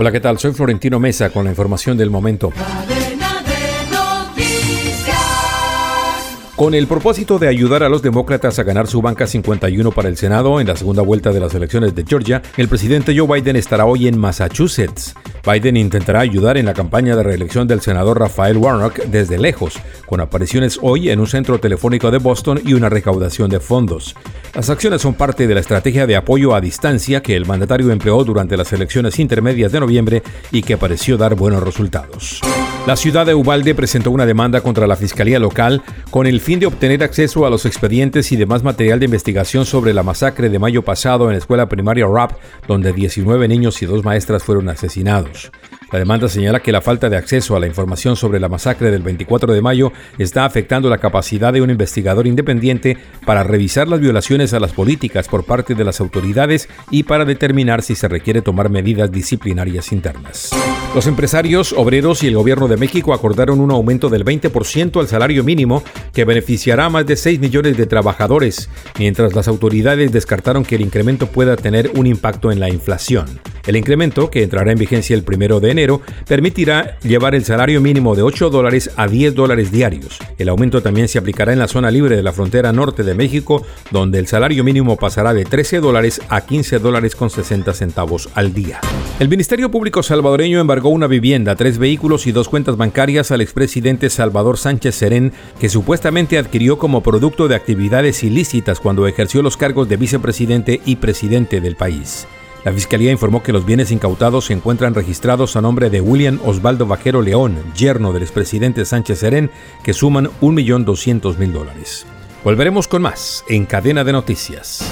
Hola, ¿qué tal? Soy Florentino Mesa con la información del momento. Con el propósito de ayudar a los demócratas a ganar su banca 51 para el Senado en la segunda vuelta de las elecciones de Georgia, el presidente Joe Biden estará hoy en Massachusetts. Biden intentará ayudar en la campaña de reelección del senador Rafael Warnock desde lejos, con apariciones hoy en un centro telefónico de Boston y una recaudación de fondos. Las acciones son parte de la estrategia de apoyo a distancia que el mandatario empleó durante las elecciones intermedias de noviembre y que pareció dar buenos resultados. La ciudad de Ubalde presentó una demanda contra la Fiscalía local con el fin de obtener acceso a los expedientes y demás material de investigación sobre la masacre de mayo pasado en la escuela primaria RAP, donde 19 niños y dos maestras fueron asesinados. La demanda señala que la falta de acceso a la información sobre la masacre del 24 de mayo está afectando la capacidad de un investigador independiente para revisar las violaciones a las políticas por parte de las autoridades y para determinar si se requiere tomar medidas disciplinarias internas. Los empresarios, obreros y el gobierno de México acordaron un aumento del 20% al salario mínimo que beneficiará a más de 6 millones de trabajadores, mientras las autoridades descartaron que el incremento pueda tener un impacto en la inflación. El incremento, que entrará en vigencia el primero de enero, permitirá llevar el salario mínimo de 8 dólares a 10 dólares diarios. El aumento también se aplicará en la zona libre de la frontera norte de México, donde el salario mínimo pasará de 13 dólares a 15 dólares con 60 centavos al día. El Ministerio Público salvadoreño embargó una vivienda, tres vehículos y dos cuentas bancarias al expresidente Salvador Sánchez Serén, que supuestamente adquirió como producto de actividades ilícitas cuando ejerció los cargos de vicepresidente y presidente del país. La Fiscalía informó que los bienes incautados se encuentran registrados a nombre de William Osvaldo Vaquero León, yerno del expresidente Sánchez Serén, que suman 1.200.000 dólares. Volveremos con más en Cadena de Noticias.